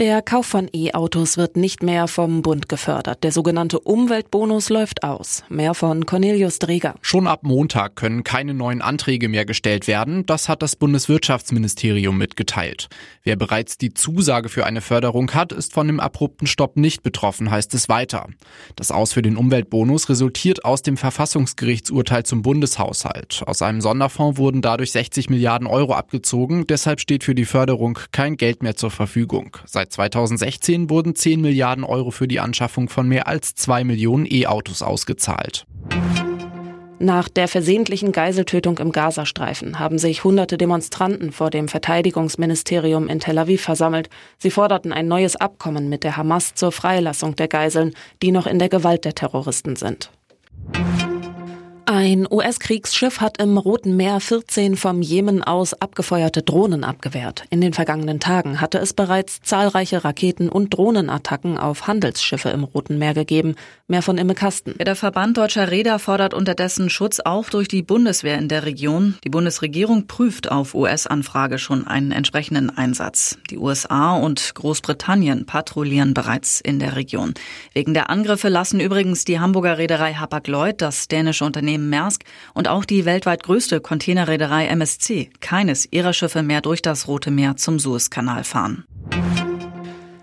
Der Kauf von E-Autos wird nicht mehr vom Bund gefördert. Der sogenannte Umweltbonus läuft aus. Mehr von Cornelius Dreger. Schon ab Montag können keine neuen Anträge mehr gestellt werden. Das hat das Bundeswirtschaftsministerium mitgeteilt. Wer bereits die Zusage für eine Förderung hat, ist von dem abrupten Stopp nicht betroffen, heißt es weiter. Das Aus für den Umweltbonus resultiert aus dem Verfassungsgerichtsurteil zum Bundeshaushalt. Aus einem Sonderfonds wurden dadurch 60 Milliarden Euro abgezogen. Deshalb steht für die Förderung kein Geld mehr zur Verfügung. Seit Seit 2016 wurden 10 Milliarden Euro für die Anschaffung von mehr als 2 Millionen E-Autos ausgezahlt. Nach der versehentlichen Geiseltötung im Gazastreifen haben sich hunderte Demonstranten vor dem Verteidigungsministerium in Tel Aviv versammelt. Sie forderten ein neues Abkommen mit der Hamas zur Freilassung der Geiseln, die noch in der Gewalt der Terroristen sind. Ein US-Kriegsschiff hat im Roten Meer 14 vom Jemen aus abgefeuerte Drohnen abgewehrt. In den vergangenen Tagen hatte es bereits zahlreiche Raketen- und Drohnenattacken auf Handelsschiffe im Roten Meer gegeben. Mehr von Imme Kasten. Der Verband deutscher Räder fordert unterdessen Schutz auch durch die Bundeswehr in der Region. Die Bundesregierung prüft auf US-Anfrage schon einen entsprechenden Einsatz. Die USA und Großbritannien patrouillieren bereits in der Region. Wegen der Angriffe lassen übrigens die Hamburger Reederei Hapag-Lloyd, das dänische Unternehmen Maersk und auch die weltweit größte Containerreederei MSC keines ihrer Schiffe mehr durch das Rote Meer zum Suezkanal fahren.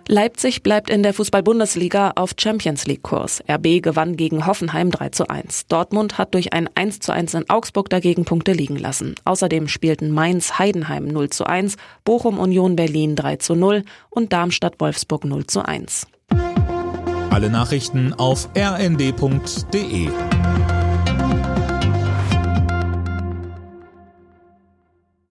Leipzig bleibt in der Fußball-Bundesliga auf Champions League-Kurs. RB gewann gegen Hoffenheim 3 zu 1. Dortmund hat durch ein 1 zu 1 in Augsburg dagegen Punkte liegen lassen. Außerdem spielten Mainz Heidenheim 0 zu 1, Bochum Union Berlin 3 zu 0 und Darmstadt Wolfsburg 0 zu 1. Alle Nachrichten auf rnd.de